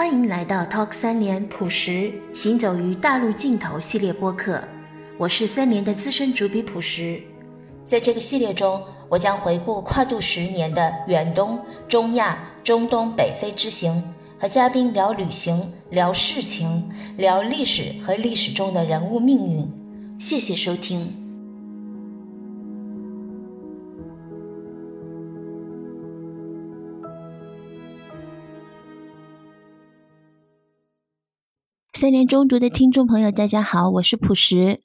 欢迎来到 Talk 三联朴实行走于大陆尽头系列播客，我是三联的资深主笔朴实。在这个系列中，我将回顾跨度十年的远东、中亚、中东、北非之行，和嘉宾聊旅行、聊事情、聊历史和历史中的人物命运。谢谢收听。三联中读的听众朋友，大家好，我是朴实。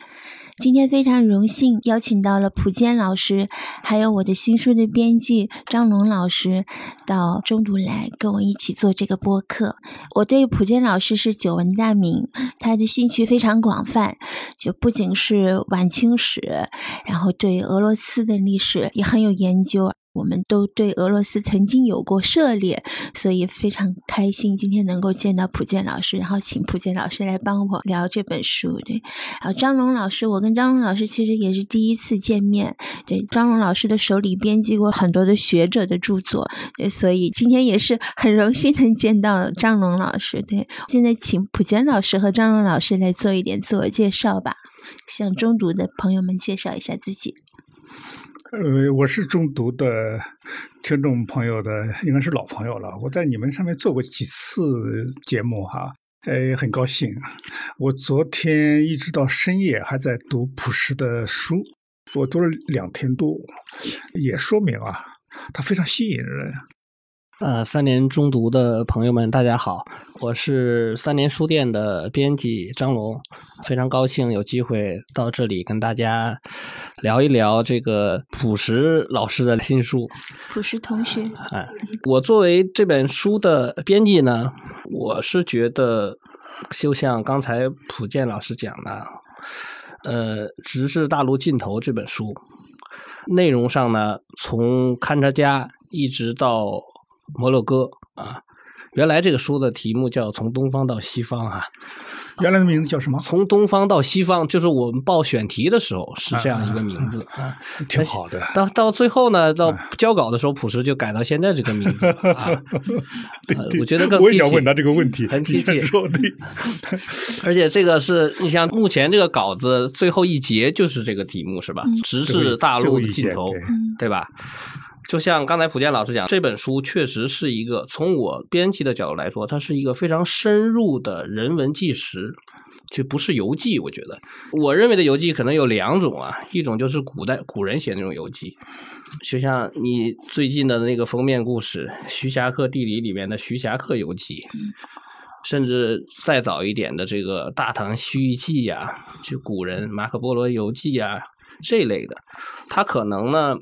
今天非常荣幸邀请到了蒲坚老师，还有我的新书的编辑张龙老师到中读来跟我一起做这个播客。我对蒲坚老师是久闻大名，他的兴趣非常广泛，就不仅是晚清史，然后对俄罗斯的历史也很有研究。我们都对俄罗斯曾经有过涉猎，所以非常开心今天能够见到普建老师，然后请普建老师来帮我聊这本书。对，然后张龙老师，我跟张龙老师其实也是第一次见面。对，张龙老师的手里编辑过很多的学者的著作，对，所以今天也是很荣幸能见到张龙老师。对，现在请普建老师和张龙老师来做一点自我介绍吧，向中读的朋友们介绍一下自己。呃，我是中读的听众朋友的，应该是老朋友了。我在你们上面做过几次节目哈，呃，很高兴。我昨天一直到深夜还在读朴实的书，我读了两天多，也说明啊，它非常吸引人。呃，三联中读的朋友们，大家好，我是三联书店的编辑张龙，非常高兴有机会到这里跟大家聊一聊这个朴实老师的新书。朴实同学，哎，我作为这本书的编辑呢，我是觉得，就像刚才普建老师讲的，呃，《直至大陆尽头》这本书，内容上呢，从勘察家一直到。摩洛哥啊，原来这个书的题目叫《从东方到西方》啊，原来的名字叫什么？从东方到西方，就是我们报选题的时候是这样一个名字啊，挺好的。到到最后呢，到交稿的时候，朴实就改到现在这个名字 啊。对，我觉得更我也想问他这个问题，很贴切。说对，而且这个是你像目前这个稿子最后一节就是这个题目是吧？直至大陆的尽头，对吧？就像刚才普建老师讲，这本书确实是一个从我编辑的角度来说，它是一个非常深入的人文纪实，就不是游记。我觉得，我认为的游记可能有两种啊，一种就是古代古人写那种游记，就像你最近的那个封面故事《徐霞客地理》里面的《徐霞客游记》，甚至再早一点的这个《大唐西域记》呀，就古人马可波罗游记呀这类的，它可能呢。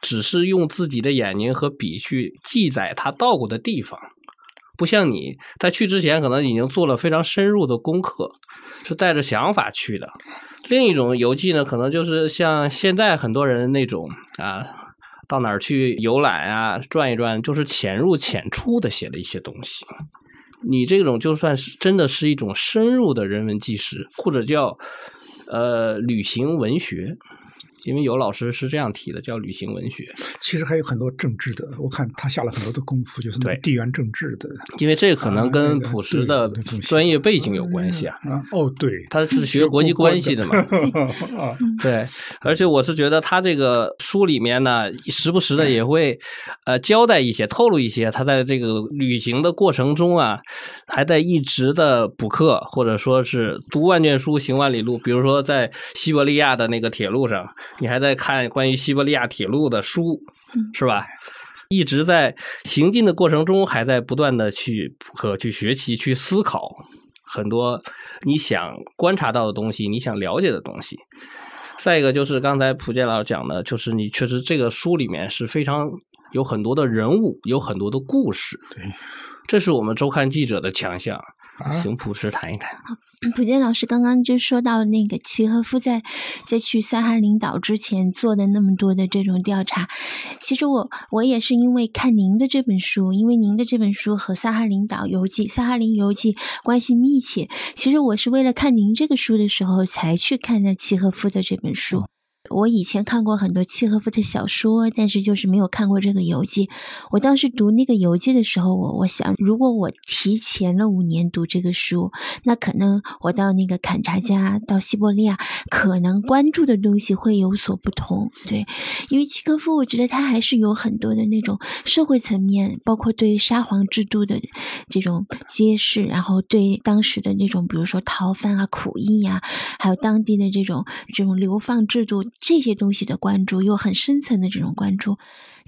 只是用自己的眼睛和笔去记载他到过的地方，不像你在去之前可能已经做了非常深入的功课，是带着想法去的。另一种游记呢，可能就是像现在很多人那种啊，到哪儿去游览啊，转一转，就是浅入浅出的写的一些东西。你这种就算是真的是一种深入的人文纪实，或者叫呃旅行文学。因为有老师是这样提的，叫旅行文学。其实还有很多政治的，我看他下了很多的功夫，就是地缘政治的。因为这可能跟朴实的专业背景有关系啊。哦，对，他是学国际关系的嘛。对，而且我是觉得他这个书里面呢，时不时的也会呃交代一些、透露一些，他在这个旅行的过程中啊，还在一直的补课，或者说是读万卷书，行万里路。比如说在西伯利亚的那个铁路上。你还在看关于西伯利亚铁路的书，是吧？一直在行进的过程中，还在不断的去和去学习、去思考很多你想观察到的东西、你想了解的东西。再一个就是刚才蒲建老师讲的，就是你确实这个书里面是非常有很多的人物，有很多的故事。对，这是我们周刊记者的强项。请朴实谈一谈。普建老师刚刚就说到那个契诃夫在在去萨哈林岛之前做的那么多的这种调查，其实我我也是因为看您的这本书，因为您的这本书和萨哈林岛游记、萨哈林游记关系密切。其实我是为了看您这个书的时候才去看的契诃夫的这本书。我以前看过很多契诃夫的小说，但是就是没有看过这个游记。我当时读那个游记的时候，我我想，如果我提前了五年读这个书，那可能我到那个坎察加、到西伯利亚，可能关注的东西会有所不同。对，因为契诃夫，我觉得他还是有很多的那种社会层面，包括对沙皇制度的这种揭示，然后对当时的那种，比如说逃犯啊、苦役呀，还有当地的这种这种流放制度这些东西的关注，又很深层的这种关注。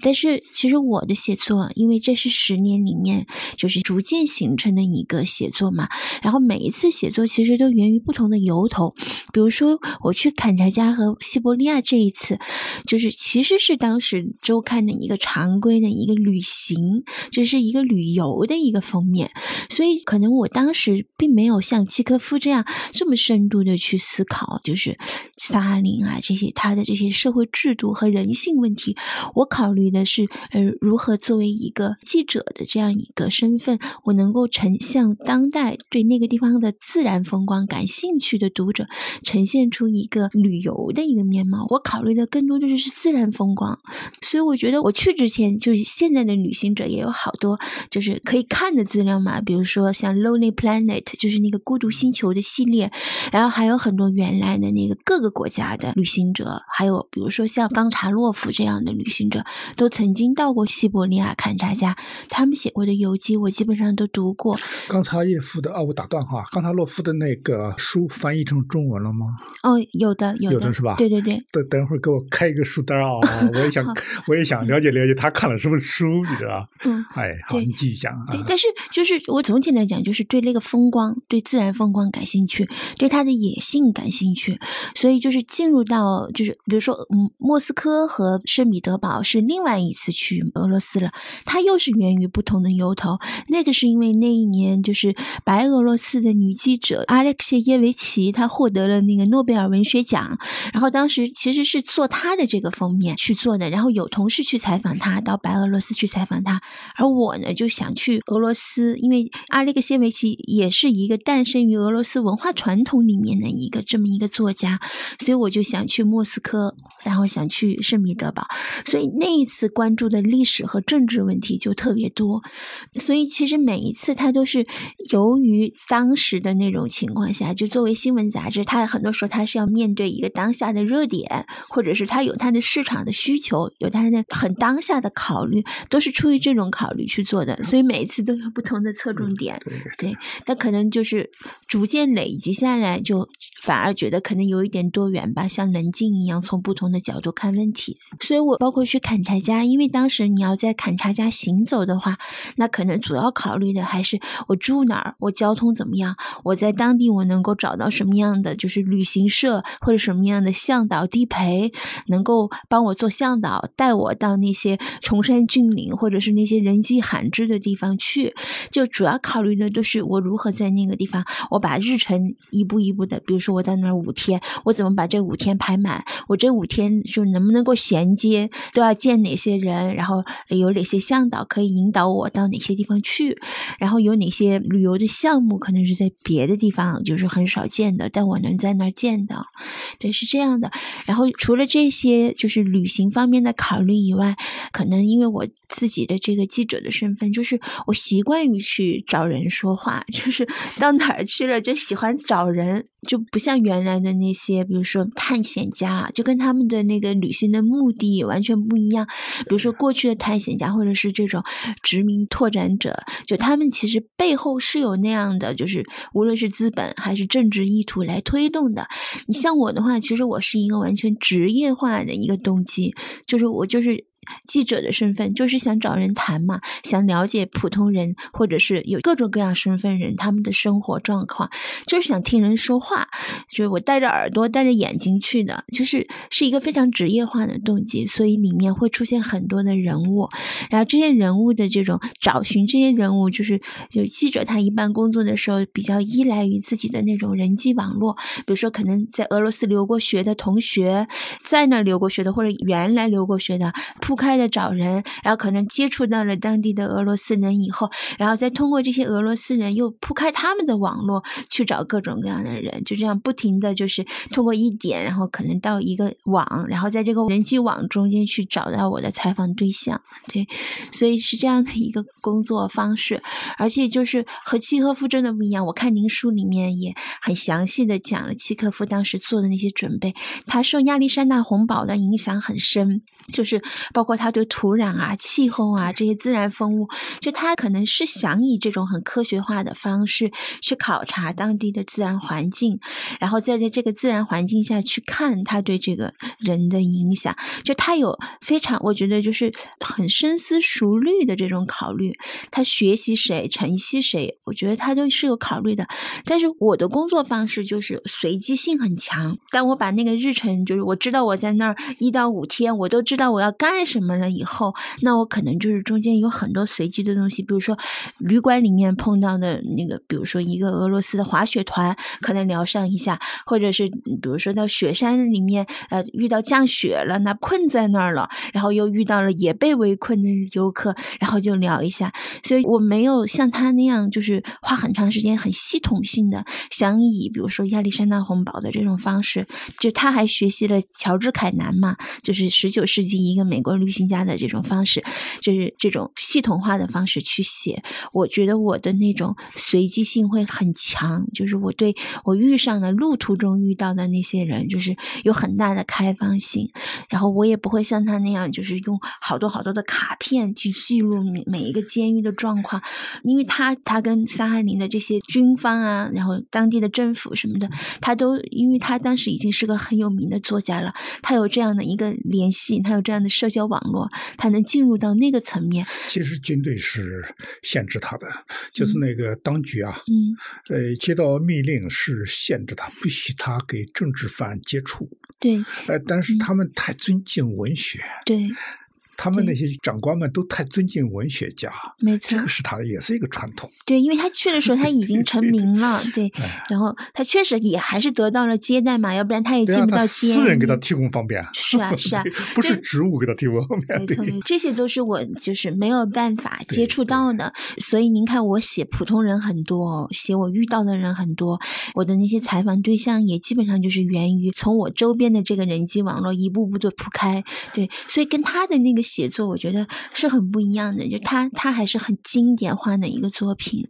但是其实我的写作，因为这是十年里面就是逐渐形成的一个写作嘛，然后每一次写作其实都源于不同的由头。比如说我去坎察加和西伯利亚这一次，就是其实是当时周刊的一个常规的一个旅行，就是一个旅游的一个封面，所以可能我当时并没有像契科夫这样这么深度的去思考，就是萨哈林啊这些他的这些社会制度和人性问题，我考虑。的是，呃，如何作为一个记者的这样一个身份，我能够呈现当代对那个地方的自然风光感兴趣的读者，呈现出一个旅游的一个面貌。我考虑的更多的就是自然风光，所以我觉得我去之前，就是现在的旅行者也有好多就是可以看的资料嘛，比如说像 Lonely Planet，就是那个孤独星球的系列，然后还有很多原来的那个各个国家的旅行者，还有比如说像冈察洛夫这样的旅行者。都曾经到过西伯利亚勘察家，他们写过的游记我基本上都读过。冈察叶夫的啊，我打断哈，冈察洛夫的那个书翻译成中文了吗？哦，有的，有的是吧？对对对。等等会儿给我开一个书单啊，我也想，我也想了解了解他看了什么书，你知道嗯。哎，好，你继续讲。对，但是就是我总体来讲，就是对那个风光，对自然风光感兴趣，对它的野性感兴趣，所以就是进入到就是比如说，嗯，莫斯科和圣彼得堡是另另外。一次去俄罗斯了，它又是源于不同的由头。那个是因为那一年就是白俄罗斯的女记者阿列克谢耶维奇，她获得了那个诺贝尔文学奖。然后当时其实是做她的这个封面去做的。然后有同事去采访她，到白俄罗斯去采访她。而我呢就想去俄罗斯，因为阿列克谢维奇也是一个诞生于俄罗斯文化传统里面的一个这么一个作家，所以我就想去莫斯科，然后想去圣彼得堡。所以那一次。关注的历史和政治问题就特别多，所以其实每一次他都是由于当时的那种情况下，就作为新闻杂志，他很多时候他是要面对一个当下的热点，或者是他有他的市场的需求，有他的很当下的考虑，都是出于这种考虑去做的。所以每一次都有不同的侧重点，对，他可能就是逐渐累积下来，就反而觉得可能有一点多元吧，像棱镜一样，从不同的角度看问题。所以我包括去砍柴。家，因为当时你要在坎察家行走的话，那可能主要考虑的还是我住哪儿，我交通怎么样，我在当地我能够找到什么样的就是旅行社或者什么样的向导地陪，能够帮我做向导，带我到那些崇山峻岭或者是那些人迹罕至的地方去。就主要考虑的都是我如何在那个地方，我把日程一步一步的，比如说我在那儿五天，我怎么把这五天排满，我这五天就能不能够衔接，都要见哪。哪些人，然后有哪些向导可以引导我到哪些地方去？然后有哪些旅游的项目可能是在别的地方就是很少见的，但我能在那儿见到。对，是这样的。然后除了这些就是旅行方面的考虑以外，可能因为我自己的这个记者的身份，就是我习惯于去找人说话，就是到哪儿去了就喜欢找人。就不像原来的那些，比如说探险家，就跟他们的那个旅行的目的完全不一样。比如说过去的探险家，或者是这种殖民拓展者，就他们其实背后是有那样的，就是无论是资本还是政治意图来推动的。你像我的话，其实我是一个完全职业化的一个动机，就是我就是。记者的身份就是想找人谈嘛，想了解普通人或者是有各种各样身份人他们的生活状况，就是想听人说话，就是我带着耳朵带着眼睛去的，就是是一个非常职业化的动机，所以里面会出现很多的人物，然后这些人物的这种找寻这些人物，就是有记者他一般工作的时候比较依赖于自己的那种人际网络，比如说可能在俄罗斯留过学的同学，在那留过学的或者原来留过学的。铺开的找人，然后可能接触到了当地的俄罗斯人以后，然后再通过这些俄罗斯人又铺开他们的网络去找各种各样的人，就这样不停的就是通过一点，然后可能到一个网，然后在这个人际网中间去找到我的采访对象。对，所以是这样的一个工作方式，而且就是和契诃夫真的不一样。我看您书里面也很详细的讲了契诃夫当时做的那些准备，他受亚历山大洪堡的影响很深，就是括他对土壤啊、气候啊这些自然风物，就他可能是想以这种很科学化的方式去考察当地的自然环境，然后再在这个自然环境下去看他对这个人的影响，就他有非常，我觉得就是很深思熟虑的这种考虑。他学习谁、晨曦谁，我觉得他都是有考虑的。但是我的工作方式就是随机性很强，但我把那个日程，就是我知道我在那儿一到五天，我都知道我要干什么了以后，那我可能就是中间有很多随机的东西，比如说旅馆里面碰到的那个，比如说一个俄罗斯的滑雪团，可能聊上一下，或者是比如说到雪山里面，呃，遇到降雪了，那困在那儿了，然后又遇到了也被围困的游客，然后就聊一下。所以我没有像他那样，就是花很长时间、很系统性的想以，比如说亚历山大红堡的这种方式，就他还学习了乔治凯南嘛，就是十九世纪一个美国旅行家的这种方式，就是这种系统化的方式去写。我觉得我的那种随机性会很强，就是我对我遇上的路途中遇到的那些人，就是有很大的开放性。然后我也不会像他那样，就是用好多好多的卡片去记录每一个监狱的状况，因为他他跟萨哈林的这些军方啊，然后当地的政府什么的，他都因为他当时已经是个很有名的作家了，他有这样的一个联系，他有这样的社交网络，他能进入到那个层面。其实军队是限制他的，就是那个当局啊，嗯，呃，接到命令是限制他，不许他给政治犯接触。对，呃，但是他们太尊敬文学。对。他们那些长官们都太尊敬文学家，没错，这个是他的，也是一个传统。对，因为他去的时候他已经 成名了，对，然后他确实也还是得到了接待嘛，要不然他也进不到监。私人给他提供方便。是啊，是啊，不是职务给他提供方便。没错，这些都是我就是没有办法接触到的。所以您看，我写普通人很多，写我遇到的人很多，我的那些采访对象也基本上就是源于从我周边的这个人际网络一步步的铺开。对，所以跟他的那个。写作我觉得是很不一样的，就他他还是很经典化的一个作品，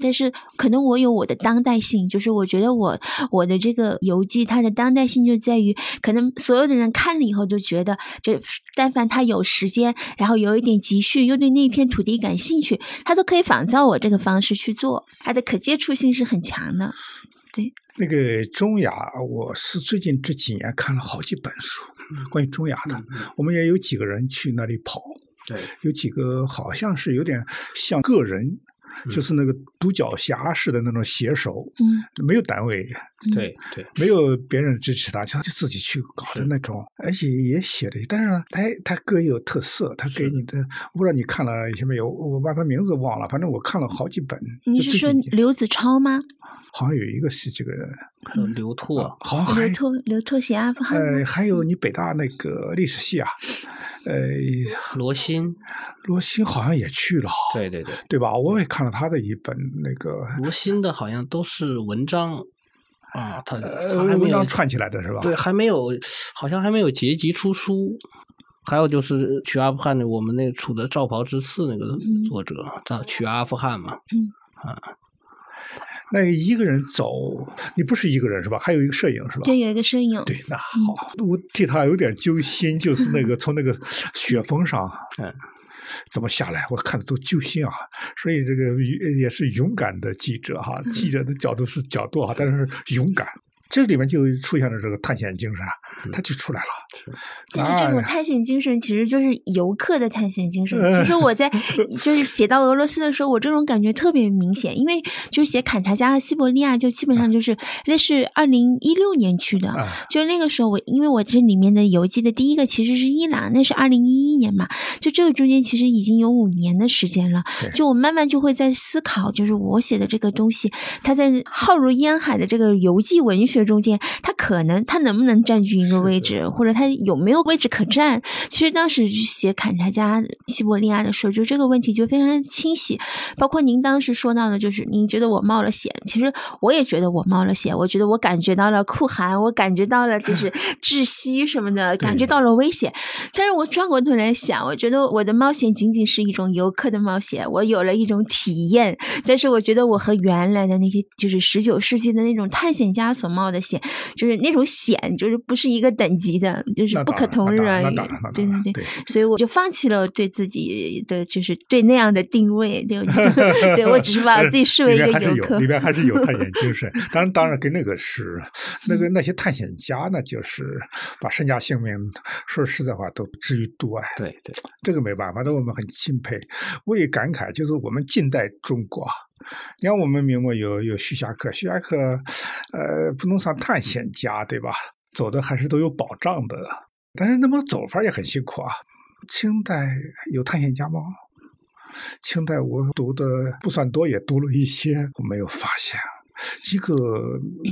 但是可能我有我的当代性，就是我觉得我我的这个游记它的当代性就在于，可能所有的人看了以后都觉得，就但凡他有时间，然后有一点积蓄，又对那片土地感兴趣，他都可以仿照我这个方式去做，他的可接触性是很强的。对，那个中亚，我是最近这几年看了好几本书。关于中亚的，我们也有几个人去那里跑，对，有几个好像是有点像个人，就是那个独角侠式的那种写手，嗯，没有单位，对对，没有别人支持他，他就自己去搞的那种，而且也写的，但是他他各有特色，他给你的，我不知道你看了些没有，我把他名字忘了，反正我看了好几本。你是说刘子超吗？好像有一个是这个刘拓，好像刘拓刘拓写阿富汗。呃，还有你北大那个历史系啊，呃，罗新，罗新好像也去了，对对对，对吧？我也看了他的一本那个罗新的，好像都是文章啊，他文章串起来的是吧？对，还没有，好像还没有结集出书。还有就是去阿富汗的，我们那处的赵袍之刺那个作者，他去阿富汗嘛，嗯啊。那一个人走，你不是一个人是吧？还有一个摄影是吧？对，有一个摄影。对，那好，我替他有点揪心，就是那个 从那个雪峰上，嗯，怎么下来？我看的都揪心啊！所以这个也是勇敢的记者哈，记者的角度是角度啊，但是勇敢。这里面就出现了这个探险精神，他就出来了。但是这种探险精神其实就是游客的探险精神。其实我在 就是写到俄罗斯的时候，我这种感觉特别明显，因为就是写坎察加和西伯利亚，就基本上就是那是二零一六年去的，就那个时候我因为我这里面的游记的第一个其实是伊朗，那是二零一一年嘛，就这个中间其实已经有五年的时间了。就我慢慢就会在思考，就是我写的这个东西，它在浩如烟海的这个游记文学。中间，它可能它能不能占据一个位置，或者他它有没有位置可站？其实当时写砍柴家、西伯利亚的时候，就这个问题就非常清晰。包括您当时说到的，就是您觉得我冒了险，其实我也觉得我冒了险。我觉得我感觉到了酷寒，我感觉到了就 是窒息什么的，感觉到了危险。但是我转过头来想，我觉得我的冒险仅仅是一种游客的冒险，我有了一种体验。但是我觉得我和原来的那些就是十九世纪的那种探险家所冒的险，就是那种险，就是不是一个等级的，就是不可同日而语。对对对，所以我就放弃了对自己的就是对那样的定位，对 对，我只是把我自己视为一个游客。里边还是有探险精神，当然当然跟那个是那个那些探险家呢，就是把身家性命说实在话都置于度外。对对，这个没办法，那我们很钦佩。我也感慨，就是我们近代中国。你看，我们明末有有徐霞客，徐霞客，呃，不能算探险家，对吧？走的还是都有保障的，但是那么走法也很辛苦啊。清代有探险家吗？清代我读的不算多，也读了一些，我没有发现一个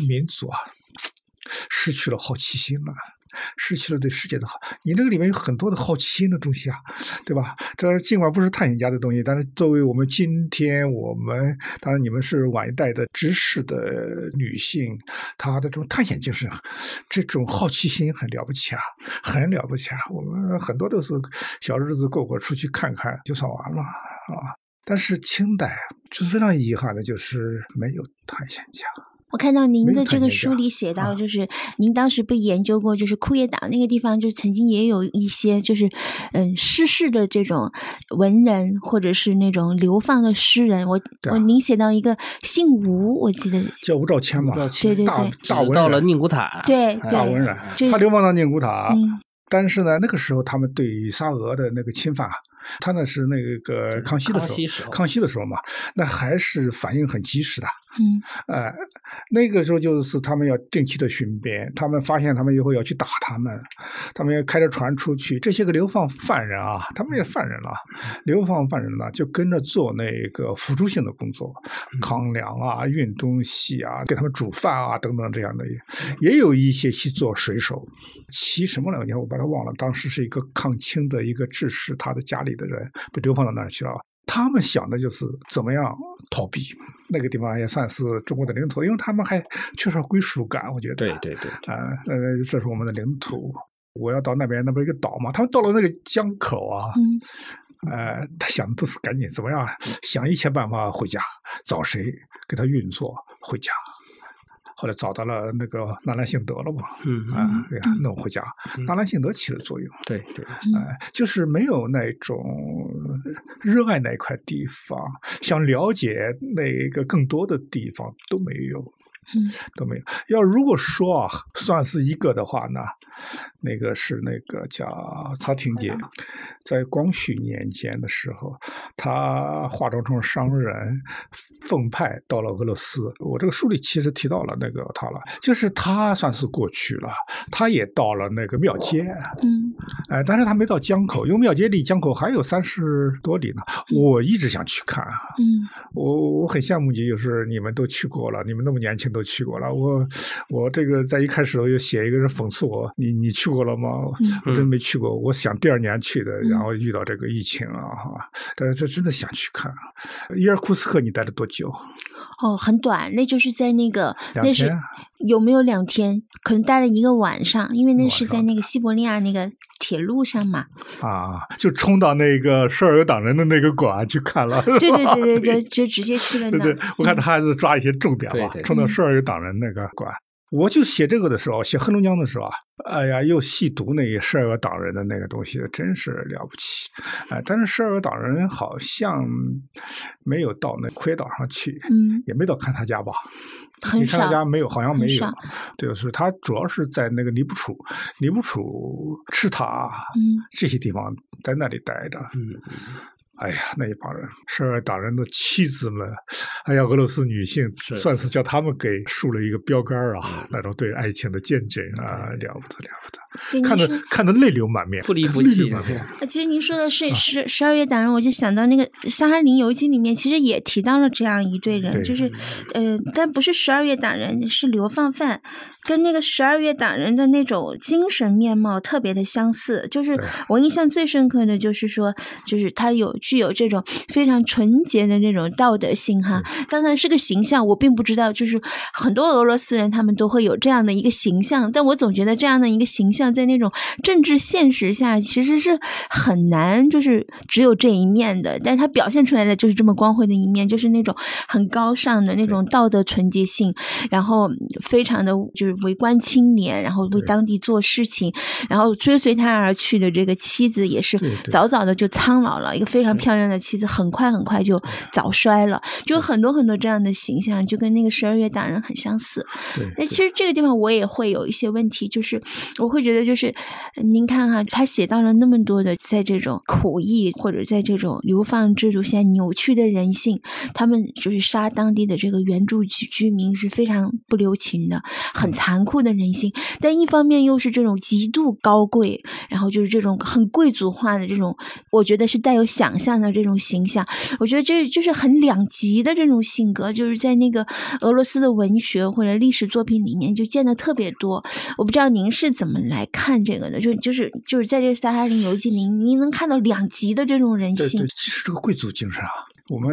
民族啊，失去了好奇心了。失去了对世界的好，你那个里面有很多的好奇心的东西啊，对吧？这尽管不是探险家的东西，但是作为我们今天我们，当然你们是晚一代的知识的女性，她的这种探险精神，这种好奇心很了不起啊，很了不起啊。我们很多都是小日子过过，出去看看就算完了啊。但是清代就是非常遗憾的，就是没有探险家。我看到您的这个书里写到，就是您当时不研究过，就是库页岛那个地方，就曾经也有一些，就是嗯失事的这种文人，或者是那种流放的诗人。我我您写到一个姓吴，我记得叫吴兆谦吧，对对对，大文到了宁古塔，对大文人，他流放到宁古塔，但是呢，那个时候他们对沙俄的那个侵犯。他那是那个康熙的时候，康熙的时候嘛，那还是反应很及时的。嗯，哎，那个时候就是他们要定期的巡边，他们发现他们以后要去打他们，他们要开着船出去。这些个流放犯人啊，他们也犯人了，流放犯人呢就跟着做那个辅助性的工作，扛粮啊、运东西啊、给他们煮饭啊等等这样的，也有一些去做水手，骑什么来着？我把它忘了。当时是一个抗清的一个志士，他的家里。的人被流放到那儿去了，他们想的就是怎么样逃避。那个地方也算是中国的领土，因为他们还缺少归属感。我觉得，对对对，啊，呃，这是我们的领土，我要到那边，那不是一个岛吗？他们到了那个江口啊，呃，他想的都是赶紧怎么样，想一切办法回家，找谁给他运作回家。后来找到了那个纳兰性德了嘛？嗯啊，对呀，弄回家，纳兰性德起了作用。对对，哎，就是没有那种热爱那块地方，想了解那个更多的地方都没有。嗯，都没有。要如果说啊，算是一个的话呢，那个是那个叫曹廷杰，在光绪年间的时候，他化妆成商人，奉派到了俄罗斯。我这个书里其实提到了那个他了，就是他算是过去了，他也到了那个庙街。嗯，哎，但是他没到江口，因为庙街离江口还有三十多里呢。我一直想去看。嗯，我我很羡慕你，就是你们都去过了，你们那么年轻都去过了。我我这个在一开始我就写一个人讽刺我，你你去过了吗？我真没去过。我想第二年去的，然后遇到这个疫情啊，哈。但是这真的想去看。伊尔库斯克你待了多久？哦，很短，那就是在那个那是有没有两天？可能待了一个晚上，因为那是在那个西伯利亚那个铁路上嘛。啊，就冲到那个舍尔党人的那个馆去看了。对对对对，就就直接去了那。对，我看他还是抓一些重点吧，冲到舍尔党人那个馆。我就写这个的时候，写黑龙江的时候啊，哎呀，又细读那十二个党人的那个东西，真是了不起。哎，但是十二个党人好像没有到那奎岛上去，嗯，也没到看他家吧？很少，看他家没有，好像没有。就是他主要是在那个尼布楚、尼布楚、赤塔，嗯，这些地方在那里待着，嗯。哎呀，那一帮人，涉外党人的妻子们，哎呀，俄罗斯女性算是叫他们给竖了一个标杆啊，那种对爱情的见证啊，了不得了不得。看得看得泪流满面，不离不弃。那其实您说的是十十二月党人，我就想到那个《萨哈林游记》里面，其实也提到了这样一队人，就是呃，但不是十二月党人，是流放犯，跟那个十二月党人的那种精神面貌特别的相似。就是我印象最深刻的就是说，就是他有具有这种非常纯洁的那种道德性哈。当然是个形象，我并不知道，就是很多俄罗斯人他们都会有这样的一个形象，但我总觉得这样的一个形象在那种政治现实下其实是很难，就是只有这一面的。但是他表现出来的就是这么光辉的一面，就是那种很高尚的那种道德纯洁性，然后非常的就是为官清廉，然后为当地做事情，然后追随他而去的这个妻子也是早早的就苍老了，一个非常漂亮的妻子，很快很快就早衰了，就很多很多这样的形象，就跟那个十二月党人很相似。那其实这个地方我也会有一些问题，就是我会觉得，就是您看哈，他写到了那么多的在这种苦役或者在这种流放制度下扭曲的人性，他们就是杀当地的这个原住居居民是非常不留情的，很残酷的人性。但一方面又是这种极度高贵，然后就是这种很贵族化的这种，我觉得是带有想象的这种形象。我觉得这就是很两极的这种性格，就是在那个俄罗斯的文学或者历史作品里面就见的特别多。我不知道您是怎么来看这个的？就就是就是在这《撒哈林游记》里，您能看到两极的这种人性。对，其实这个贵族精神啊，我们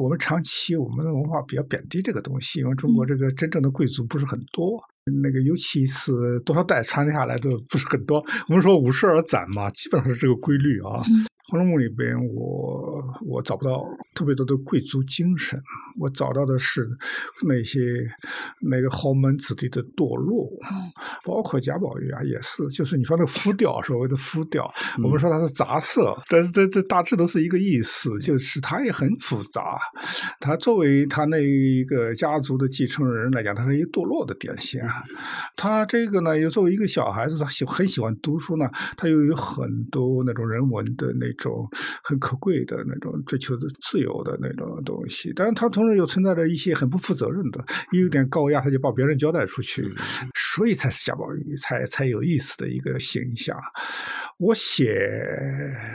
我们长期我们的文化比较贬低这个东西，因为中国这个真正的贵族不是很多。那个尤其是多少代传下来的不是很多。我们说五十而斩嘛，基本上是这个规律啊。《红楼梦》里边，我我找不到特别多的贵族精神，我找到的是那些那个豪门子弟的堕落，包括贾宝玉啊，也是，就是你说那浮雕，所谓的浮雕，我们说它是杂色，但是这这大致都是一个意思，就是它也很复杂。他作为他那一个家族的继承人来讲，他是一堕落的典型。他这个呢，又作为一个小孩子，他喜很喜欢读书呢，他又有很多那种人文的那。种很可贵的那种追求的自由的那种东西，但是他同时又存在着一些很不负责任的，有点高压，他就把别人交代出去，所以才是贾宝玉才才有意思的一个形象。我写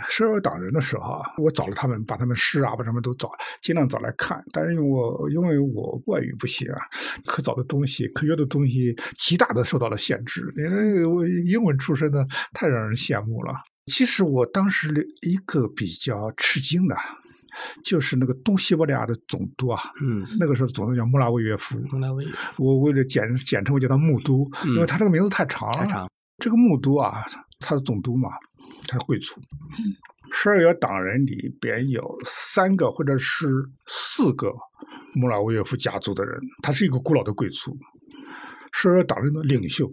十二党人的时候啊，我找了他们，把他们诗啊，把他们都找，尽量找来看。但是因为我因为我外语不行啊，可找的东西、可学的东西极大的受到了限制。因为我英文出身的，太让人羡慕了。其实我当时一个比较吃惊的，就是那个东西伯利亚的总督啊，嗯，那个时候总督叫穆拉维耶夫，穆拉维耶夫，我为了简简称，我叫他穆都，因为他这个名字太长了。太长。这个穆都啊，他是总督嘛，他是贵族。十二月党人里边有三个或者是四个穆拉维耶夫家族的人，他是一个古老的贵族，十二月党人的领袖。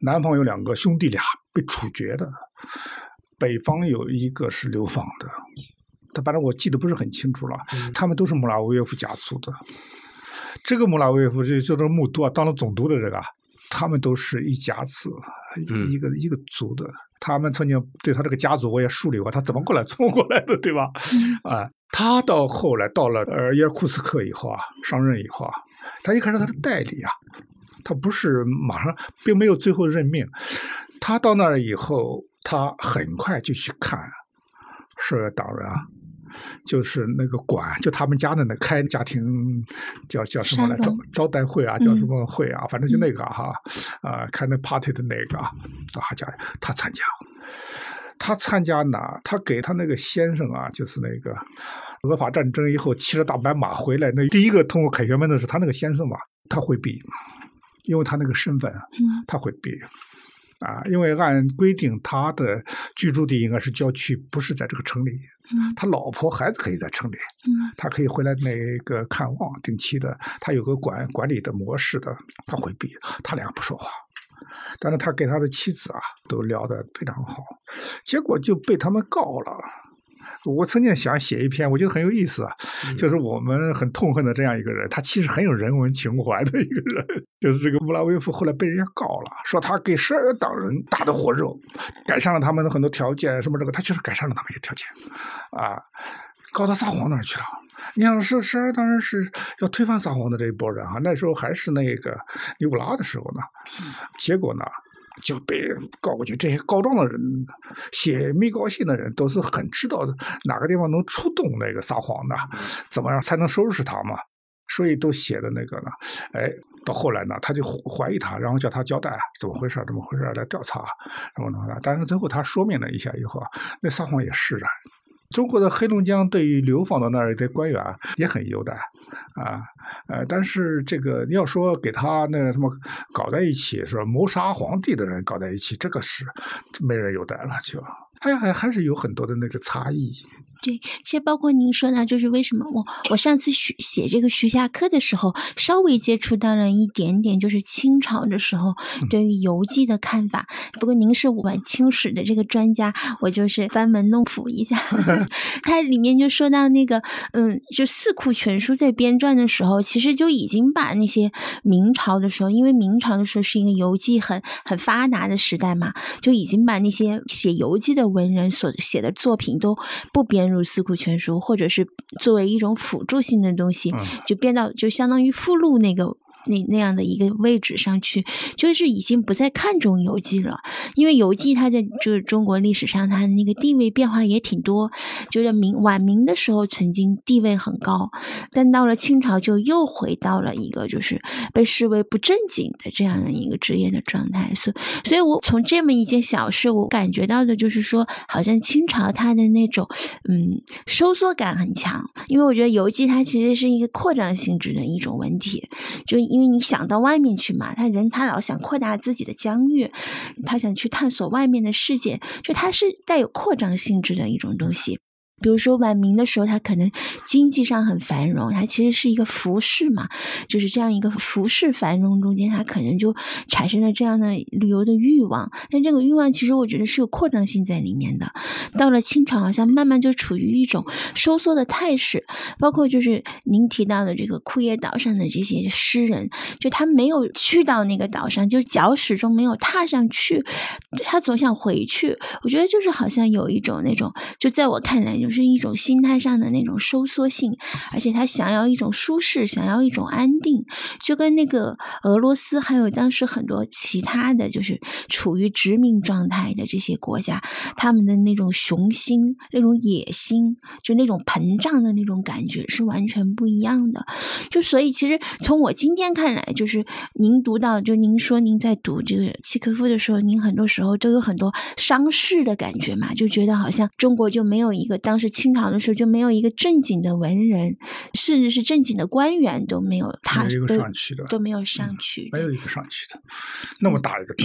南方有两个兄弟俩被处决的。北方有一个是流放的，他反正我记得不是很清楚了。他们都是穆拉维耶夫家族的。这个穆拉维耶夫就叫做穆都啊，当了总督的这个，他们都是一家子，一个一个族的。他们曾经对他这个家族我也梳理过，他怎么过来，怎么过来的，对吧？啊，他到后来到了呃耶尔库斯克以后啊，上任以后啊，他一开始他的代理啊，他不是马上，并没有最后任命。他到那儿以后。他很快就去看，是党人啊，就是那个馆，就他们家的那开家庭叫叫什么来招招待会啊，叫什么会啊，反正就那个哈啊，开那 party 的那个啊，他家他参加，他参加呢，他给他那个先生啊，就是那个俄法战争以后骑着大白马回来，那第一个通过凯旋门的是他那个先生嘛，他回避，因为他那个身份，他回避。啊，因为按规定，他的居住地应该是郊区，不是在这个城里。他老婆孩子可以在城里，他可以回来那个看望，定期的。他有个管管理的模式的，他回避，他俩不说话。但是他跟他的妻子啊，都聊得非常好，结果就被他们告了。我曾经想写一篇，我觉得很有意思啊，就是我们很痛恨的这样一个人，他其实很有人文情怀的一个人，就是这个穆拉维夫，后来被人家告了，说他给十二党人打的火热，改善了他们的很多条件，什么这个，他确实改善了他们一些条件，啊，告到撒谎那儿去了。你想，十十二党人是要推翻撒谎的这一波人哈，那时候还是那个尼古拉的时候呢，结果呢，就被告过去。这些告状的人、写密告信的人，都是很知道哪个地方能触动那个撒谎的，怎么样才能收拾他嘛。所以都写的那个呢，哎，到后来呢，他就怀疑他，然后叫他交代怎么回事，怎么回事来调查，什么什么的。但是最后他说明了一下以后啊，那撒谎也是啊。中国的黑龙江对于流放到那儿的官员也很优待，啊，呃，但是这个要说给他那什么搞在一起，说谋杀皇帝的人搞在一起，这个是没人优待了，就。还还还是有很多的那个差异。对，其实包括您说的，就是为什么我我上次写写这个徐霞客的时候，稍微接触到了一点点，就是清朝的时候对于游记的看法。不过您是晚清史的这个专家，我就是班门弄斧一下。它里面就说到那个，嗯，就《四库全书》在编撰的时候，其实就已经把那些明朝的时候，因为明朝的时候是一个游记很很发达的时代嘛，就已经把那些写游记的。文人所写的作品都不编入《四库全书》，或者是作为一种辅助性的东西，就编到就相当于附录那个。那那样的一个位置上去，就是已经不再看重游记了，因为游记它在就是中国历史上它的那个地位变化也挺多，就是明晚明的时候曾经地位很高，但到了清朝就又回到了一个就是被视为不正经的这样的一个职业的状态，所所以，我从这么一件小事，我感觉到的就是说，好像清朝它的那种嗯收缩感很强，因为我觉得游记它其实是一个扩张性质的一种文体，就。因为你想到外面去嘛，他人他老想扩大自己的疆域，他想去探索外面的世界，就他是带有扩张性质的一种东西。比如说晚明的时候，他可能经济上很繁荣，他其实是一个服饰嘛，就是这样一个服饰繁荣中间，他可能就产生了这样的旅游的欲望。但这个欲望其实我觉得是有扩张性在里面的。到了清朝，好像慢慢就处于一种收缩的态势。包括就是您提到的这个库页岛上的这些诗人，就他没有去到那个岛上，就脚始终没有踏上去，他总想回去。我觉得就是好像有一种那种，就在我看来就。是一种心态上的那种收缩性，而且他想要一种舒适，想要一种安定，就跟那个俄罗斯还有当时很多其他的就是处于殖民状态的这些国家，他们的那种雄心、那种野心，就那种膨胀的那种感觉是完全不一样的。就所以，其实从我今天看来，就是您读到，就您说您在读这个契科夫的时候，您很多时候都有很多伤势的感觉嘛，就觉得好像中国就没有一个当。是清朝的时候就没有一个正经的文人，甚至是正经的官员都没有，他一个上去的都没有上去，没有一个上去的，那么大一个岛，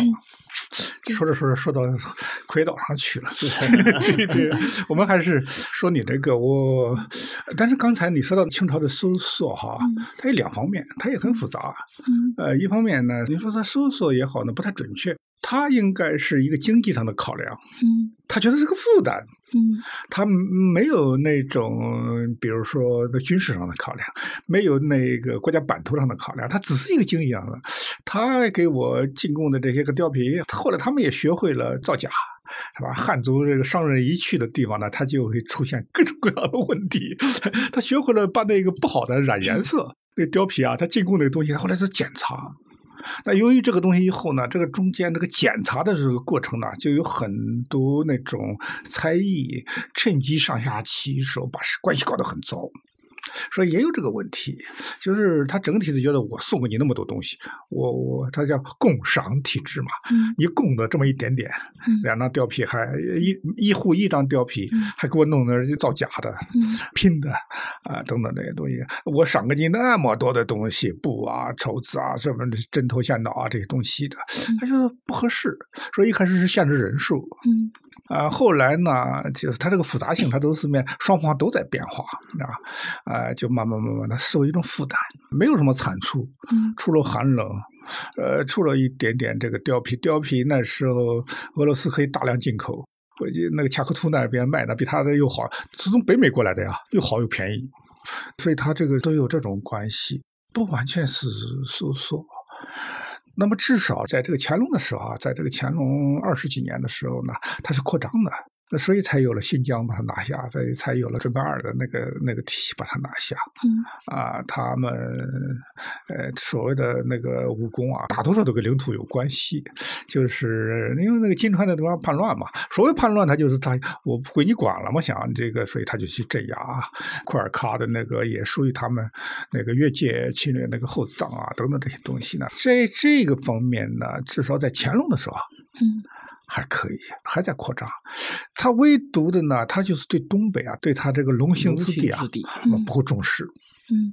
说着说着说到 魁岛上去了。对，我们还是说你这个我，但是刚才你说到清朝的搜索哈，它有两方面，它也很复杂。呃，一方面呢，你说它搜索也好呢，不太准确。他应该是一个经济上的考量，嗯，他觉得是个负担，嗯，他没有那种，比如说在军事上的考量，没有那个国家版图上的考量，他只是一个经济上的。他给我进贡的这些个貂皮，后来他们也学会了造假，是吧？汉族这个商人一去的地方呢，他就会出现各种各样的问题。他学会了把那个不好的染颜色，那貂皮啊，他进贡那个东西，后来是检查。那由于这个东西以后呢，这个中间这个检查的这个过程呢，就有很多那种猜疑，趁机上下其手，把关系搞得很糟。所以也有这个问题，就是他整体的觉得我送给你那么多东西，我我他叫共赏体制嘛，你供的这么一点点，两张貂皮还一一户一张貂皮，还给我弄的造假的、拼的啊等等那些东西，我赏给你那么多的东西，布啊、绸子啊、什么针头线脑啊这些东西的，他就不合适，所以一开始是限制人数。啊，后来呢，就是它这个复杂性，它都是面双方都在变化，知道吧？啊，就慢慢慢慢的视为一种负担，没有什么产出，除了寒冷，呃，除了一点点这个貂皮，貂皮那时候俄罗斯可以大量进口，那个恰克图那边卖的比他的又好，是从北美过来的呀，又好又便宜，所以它这个都有这种关系，不完全是收缩。那么至少在这个乾隆的时候啊，在这个乾隆二十几年的时候呢，它是扩张的。那所以才有了新疆把它拿下，所以才有了准噶尔的那个那个体系把它拿下。嗯，啊，他们呃所谓的那个武功啊，大多数都跟领土有关系，就是因为那个金川的地方叛乱嘛。所谓叛乱，他就是他我不归你管了嘛，想这个，所以他就去镇压库尔喀的那个也属于他们那个越界侵略那个后藏啊等等这些东西呢。在这个方面呢，至少在乾隆的时候，嗯。还可以，还在扩张。他唯独的呢，他就是对东北啊，对他这个龙兴之地啊，不够重视。嗯，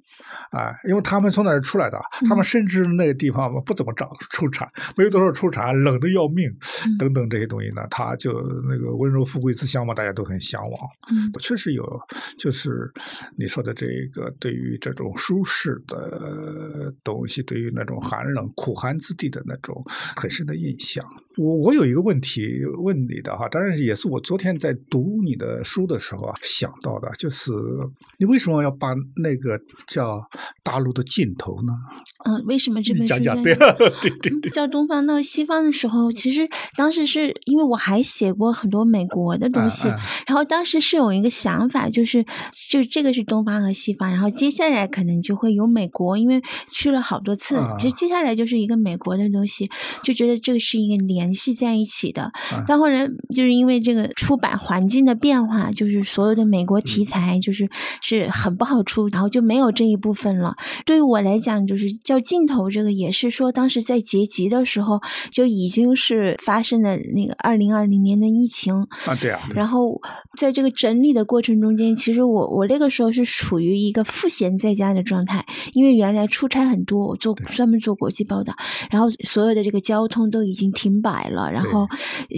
啊，因为他们从那儿出来的，他们甚至那个地方不怎么长出产，没有多少出产，冷的要命，等等这些东西呢，他就那个温柔富贵之乡嘛，大家都很向往。嗯，确实有，就是你说的这个，对于这种舒适的东西，对于那种寒冷苦寒之地的那种很深的印象。我我有一个问题问你的哈，当然也是我昨天在读你的书的时候啊想到的，就是你为什么要把那个。叫大陆的尽头呢？嗯，为什么这本书讲讲对对对叫东方到西方的时候，其实当时是因为我还写过很多美国的东西，然后当时是有一个想法，就是就这个是东方和西方，然后接下来可能就会有美国，因为去了好多次，就接下来就是一个美国的东西，就觉得这个是一个联系在一起的。但后来就是因为这个出版环境的变化，就是所有的美国题材就是是很不好出，然后就没有这一部分了。对于我来讲，就是叫镜头，这个也是说，当时在结集的时候就已经是发生了那个二零二零年的疫情啊，对啊。然后在这个整理的过程中间，其实我我那个时候是处于一个赋闲在家的状态，因为原来出差很多，我做专门做国际报道，然后所有的这个交通都已经停摆了，然后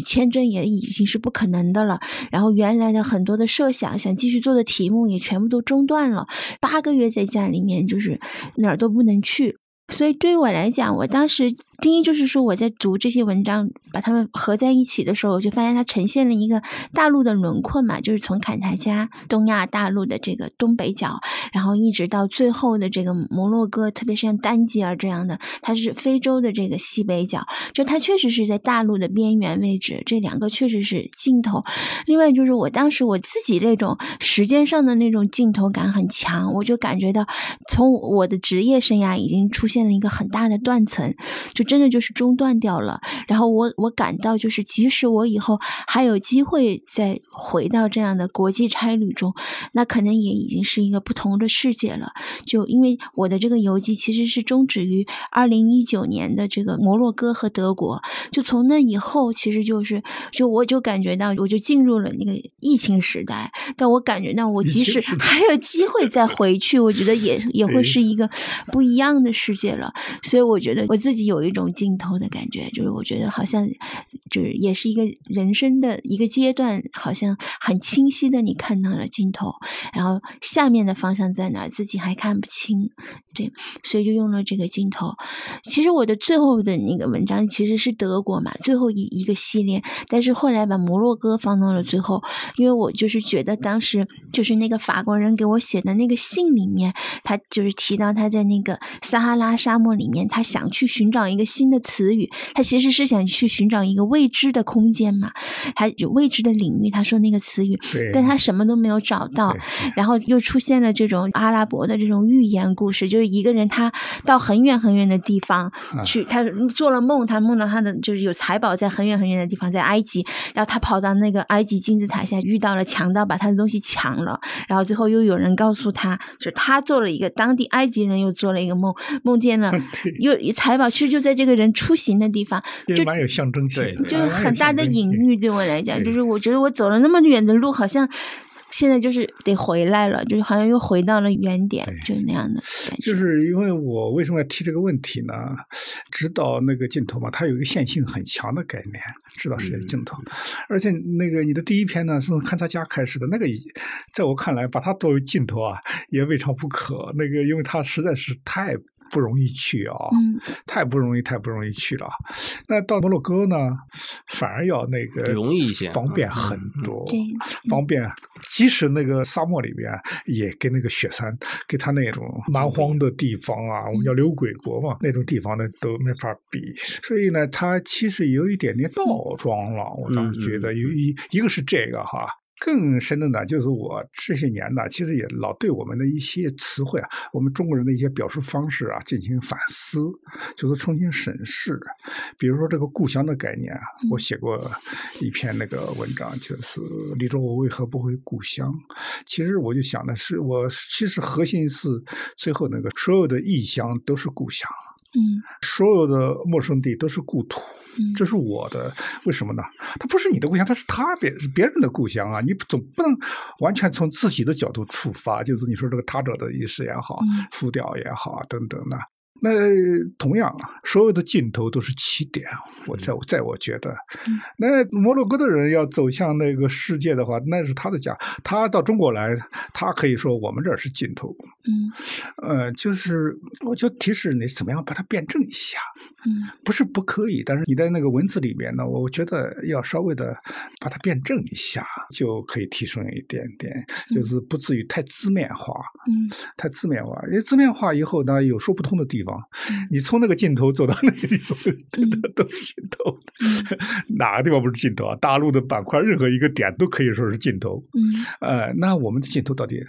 签证也已经是不可能的了，然后原来的很多的设想想继续做的题目也全部都中断了，八个月在家里面就是哪儿都不能去。所以对于我来讲，我当时。第一就是说，我在读这些文章，把它们合在一起的时候，我就发现它呈现了一个大陆的轮廓嘛，就是从坎察加东亚大陆的这个东北角，然后一直到最后的这个摩洛哥，特别是像丹吉尔这样的，它是非洲的这个西北角，就它确实是在大陆的边缘位置，这两个确实是镜头。另外就是我当时我自己那种时间上的那种镜头感很强，我就感觉到从我的职业生涯已经出现了一个很大的断层，就。真的就是中断掉了，然后我我感到就是，即使我以后还有机会再回到这样的国际差旅中，那可能也已经是一个不同的世界了。就因为我的这个游记其实是终止于二零一九年的这个摩洛哥和德国，就从那以后，其实就是就我就感觉到，我就进入了那个疫情时代。但我感觉到，我即使还有机会再回去，我觉得也也会是一个不一样的世界了。所以我觉得我自己有一。种镜头的感觉，就是我觉得好像，就是也是一个人生的一个阶段，好像很清晰的你看到了镜头，然后下面的方向在哪，自己还看不清，对，所以就用了这个镜头。其实我的最后的那个文章其实是德国嘛，最后一一个系列，但是后来把摩洛哥放到了最后，因为我就是觉得当时就是那个法国人给我写的那个信里面，他就是提到他在那个撒哈拉沙漠里面，他想去寻找一个。新的词语，他其实是想去寻找一个未知的空间嘛，还有未知的领域。他说那个词语，但他什么都没有找到。然后又出现了这种阿拉伯的这种寓言故事，就是一个人他到很远很远的地方去，他做了梦，他梦到他的就是有财宝在很远很远的地方，在埃及。然后他跑到那个埃及金字塔下，遇到了强盗，把他的东西抢了。然后最后又有人告诉他，就是他做了一个当地埃及人又做了一个梦，梦见了 又财宝，其实就在。这个人出行的地方就蛮有象征性，就是很大的隐喻。对我来讲，就是我觉得我走了那么远的路，好像现在就是得回来了，就是好像又回到了原点，就是那样的。就是因为我为什么要提这个问题呢？指导那个镜头嘛，它有一个线性很强的概念，知道是镜头。而且那个你的第一篇呢，是从勘察家开始的，那个在我看来，把它作为镜头啊，也未尝不可。那个，因为它实在是太。不容易去啊，太不容易，太不容易去了。那到摩洛哥呢，反而要那个容易一些，方便很多，方便即使那个沙漠里面也跟那个雪山，跟他那种蛮荒的地方啊，我们叫牛鬼国嘛，那种地方呢都没法比。所以呢，它其实有一点点倒装了。我当时觉得，有一一个是这个哈。更深的呢，就是我这些年呢，其实也老对我们的一些词汇啊，我们中国人的一些表述方式啊进行反思，就是重新审视。比如说这个故乡的概念，我写过一篇那个文章，就是你说我为何不回故乡？其实我就想的是，我其实核心是最后那个所有的异乡都是故乡，嗯，所有的陌生地都是故土。这是我的，为什么呢？它不是你的故乡，它是他别是别人的故乡啊！你总不能完全从自己的角度出发，就是你说这个他者的意识也好，复调也好啊，等等的。那同样啊，所有的尽头都是起点。我在我在我觉得，那摩洛哥的人要走向那个世界的话，那是他的家。他到中国来，他可以说我们这儿是尽头。嗯，呃，就是我就提示你怎么样把它辩证一下。嗯，不是不可以，但是你在那个文字里面呢，我觉得要稍微的把它辩证一下，就可以提升一点点，就是不至于太字面化。嗯，太字面化，因为字面化以后呢，有说不通的地方。你从那个尽头走到那个地方，真的都是尽头。哪个地方不是尽头啊？大陆的板块任何一个点都可以说是尽头。嗯，呃，那我们的尽头到底？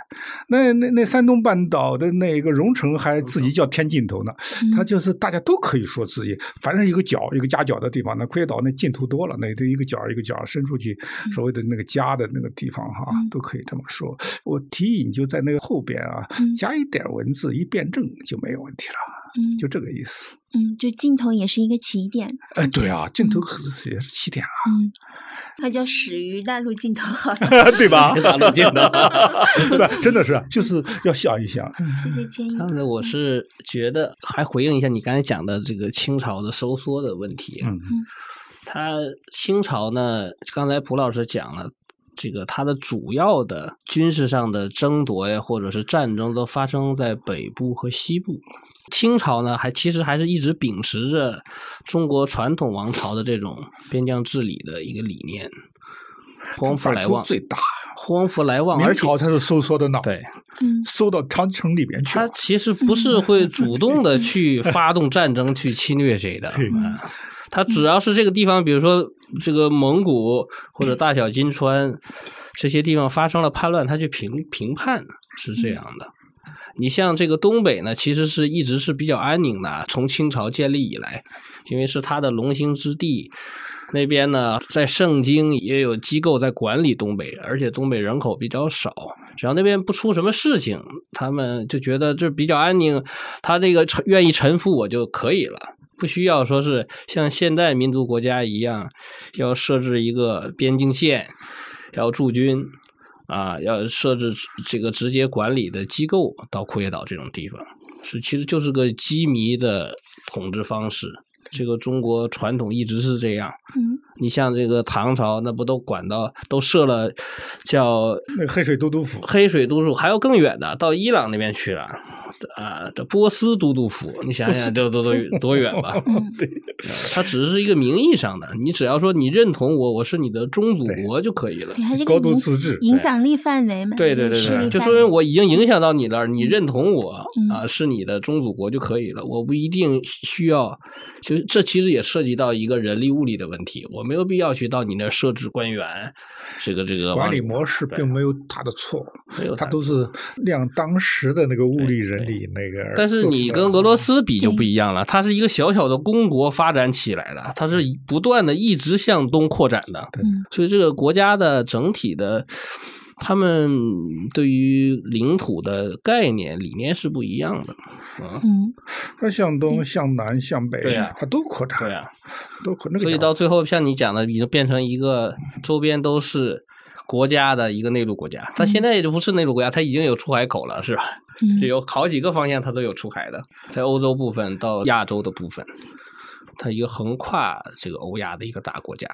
那那那山东半岛的那个荣成还自己叫天尽头呢？他就是大家都可以说自己，反正一个角一个夹角的地方。那奎岛那尽头多了，那这一个角一个角伸出去，所谓的那个夹的那个地方哈，都可以这么说。我提议你就在那个后边啊，加一点文字，一辩证就没有问题了。嗯，就这个意思。嗯，就镜头也是一个起点。哎，对啊，镜头可是也是起点啊。嗯，它叫始于大陆镜头，好对吧？大陆镜头，真的是，就是要想一想。谢谢建议。刚才我是觉得，还回应一下你刚才讲的这个清朝的收缩的问题。嗯嗯，他清朝呢，刚才蒲老师讲了。这个它的主要的军事上的争夺呀，或者是战争，都发生在北部和西部。清朝呢，还其实还是一直秉持着中国传统王朝的这种边疆治理的一个理念，荒复来望最大，荒复来望。明朝才是收缩的呢，对，收到长城里边去。他其实不是会主动的去发动战争去侵略谁的，他只要是这个地方，比如说这个蒙古或者大小金川这些地方发生了叛乱，他去平平叛是这样的。你像这个东北呢，其实是一直是比较安宁的，从清朝建立以来，因为是他的龙兴之地，那边呢在盛京也有机构在管理东北，而且东北人口比较少，只要那边不出什么事情，他们就觉得这比较安宁，他这个愿意臣服我就可以了。不需要说是像现代民族国家一样，要设置一个边境线，要驻军，啊，要设置这个直接管理的机构到库页岛这种地方，是其实就是个机密的统治方式。这个中国传统一直是这样。嗯，你像这个唐朝，那不都管到都设了叫黑水都督府，黑水都督，还要更远的，到伊朗那边去了。啊，这波斯都督府，你想想，都都都多远吧？对，它只是一个名义上的，你只要说你认同我，我是你的宗祖国就可以了。高度自治，影响力范围嘛？对对对对，就说明我已经影响到你了，你认同我啊，是你的宗祖国就可以了。我不一定需要，其实这其实也涉及到一个人力物力的问题，我没有必要去到你那儿设置官员。这个这个管理模式并没有他的错，没有他都是量当时的那个物力人力那个。但是你跟俄罗斯比就不一样了，它是一个小小的公国发展起来的，它是不断的一直向东扩展的，所以这个国家的整体的，他们对于领土的概念理念是不一样的。嗯，它向东、向南、向北，对呀，它都扩展，对呀，都扩。所以到最后，像你讲的，已经变成一个周边都是国家的一个内陆国家。它现在也就不是内陆国家，它已经有出海口了，是吧？有好几个方向它都有出海的，在欧洲部分到亚洲的部分，它一个横跨这个欧亚的一个大国家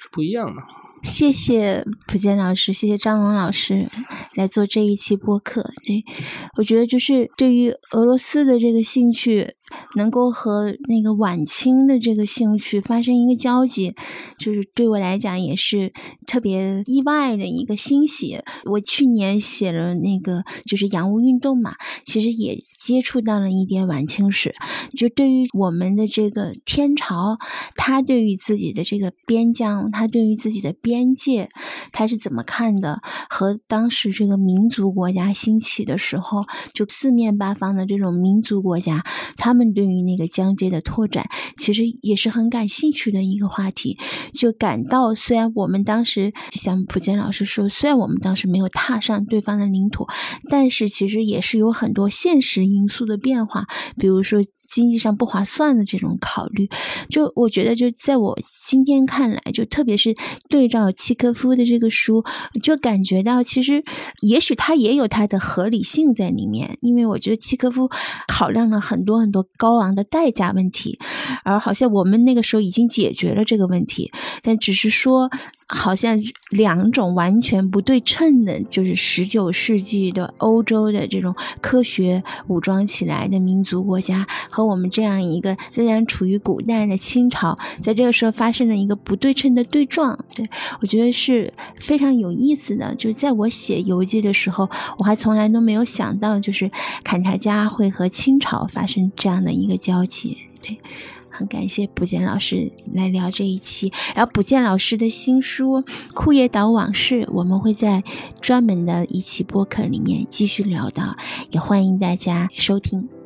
是不一样的。谢谢普坚老师，谢谢张龙老师来做这一期播客。对，我觉得就是对于俄罗斯的这个兴趣，能够和那个晚清的这个兴趣发生一个交集，就是对我来讲也是特别意外的一个欣喜。我去年写了那个就是洋务运动嘛，其实也接触到了一点晚清史。就对于我们的这个天朝，他对于自己的这个边疆，他对于自己的边界，他是怎么看的？和当时这个民族国家兴起的时候，就四面八方的这种民族国家，他他们对于那个疆界的拓展，其实也是很感兴趣的一个话题。就感到，虽然我们当时像普建老师说，虽然我们当时没有踏上对方的领土，但是其实也是有很多现实因素的变化，比如说。经济上不划算的这种考虑，就我觉得，就在我今天看来，就特别是对照契科夫的这个书，就感觉到其实也许他也有他的合理性在里面，因为我觉得契科夫考量了很多很多高昂的代价问题，而好像我们那个时候已经解决了这个问题，但只是说。好像两种完全不对称的，就是十九世纪的欧洲的这种科学武装起来的民族国家，和我们这样一个仍然处于古代的清朝，在这个时候发生了一个不对称的对撞。对我觉得是非常有意思的。就在我写游记的时候，我还从来都没有想到，就是坎察加会和清朝发生这样的一个交集。对。很感谢卜健老师来聊这一期，然后卜健老师的新书《枯叶岛往事》，我们会在专门的一期播客里面继续聊到，也欢迎大家收听。